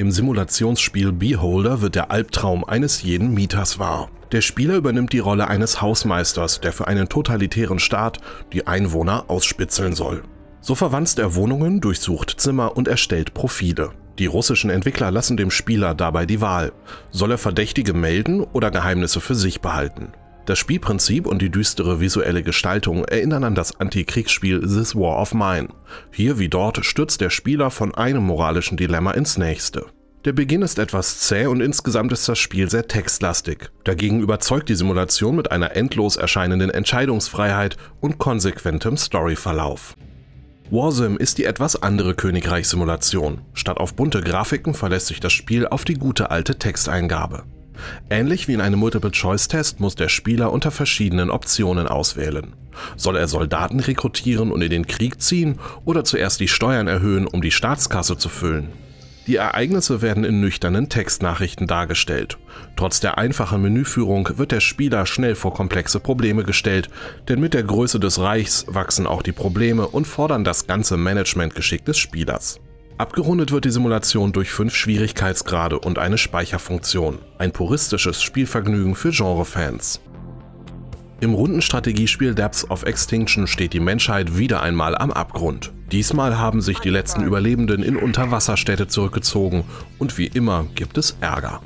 Im Simulationsspiel Beholder wird der Albtraum eines jeden Mieters wahr. Der Spieler übernimmt die Rolle eines Hausmeisters, der für einen totalitären Staat die Einwohner ausspitzeln soll. So verwanzt er Wohnungen, durchsucht Zimmer und erstellt Profile. Die russischen Entwickler lassen dem Spieler dabei die Wahl. Soll er Verdächtige melden oder Geheimnisse für sich behalten? Das Spielprinzip und die düstere visuelle Gestaltung erinnern an das Antikriegsspiel This War of Mine. Hier wie dort stürzt der Spieler von einem moralischen Dilemma ins nächste. Der Beginn ist etwas zäh und insgesamt ist das Spiel sehr textlastig. Dagegen überzeugt die Simulation mit einer endlos erscheinenden Entscheidungsfreiheit und konsequentem Storyverlauf. Warsim ist die etwas andere Königreichsimulation. Statt auf bunte Grafiken verlässt sich das Spiel auf die gute alte Texteingabe. Ähnlich wie in einem Multiple-Choice-Test muss der Spieler unter verschiedenen Optionen auswählen. Soll er Soldaten rekrutieren und in den Krieg ziehen oder zuerst die Steuern erhöhen, um die Staatskasse zu füllen? Die Ereignisse werden in nüchternen Textnachrichten dargestellt. Trotz der einfachen Menüführung wird der Spieler schnell vor komplexe Probleme gestellt, denn mit der Größe des Reichs wachsen auch die Probleme und fordern das ganze Managementgeschick des Spielers. Abgerundet wird die Simulation durch fünf Schwierigkeitsgrade und eine Speicherfunktion. Ein puristisches Spielvergnügen für Genrefans. Im Rundenstrategiespiel Depths of Extinction steht die Menschheit wieder einmal am Abgrund. Diesmal haben sich die letzten Überlebenden in Unterwasserstädte zurückgezogen und wie immer gibt es Ärger.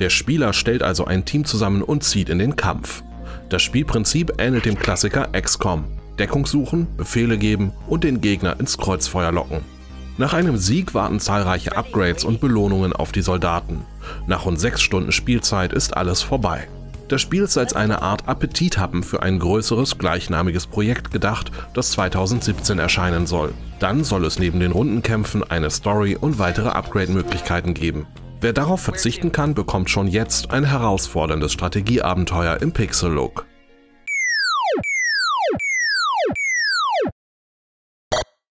Der Spieler stellt also ein Team zusammen und zieht in den Kampf. Das Spielprinzip ähnelt dem Klassiker XCOM. Deckung suchen, Befehle geben und den Gegner ins Kreuzfeuer locken. Nach einem Sieg warten zahlreiche Upgrades und Belohnungen auf die Soldaten. Nach rund 6 Stunden Spielzeit ist alles vorbei. Das Spiel ist als eine Art Appetithappen für ein größeres gleichnamiges Projekt gedacht, das 2017 erscheinen soll. Dann soll es neben den Rundenkämpfen eine Story und weitere Upgrade-Möglichkeiten geben. Wer darauf verzichten kann, bekommt schon jetzt ein herausforderndes Strategieabenteuer im Pixel-Look.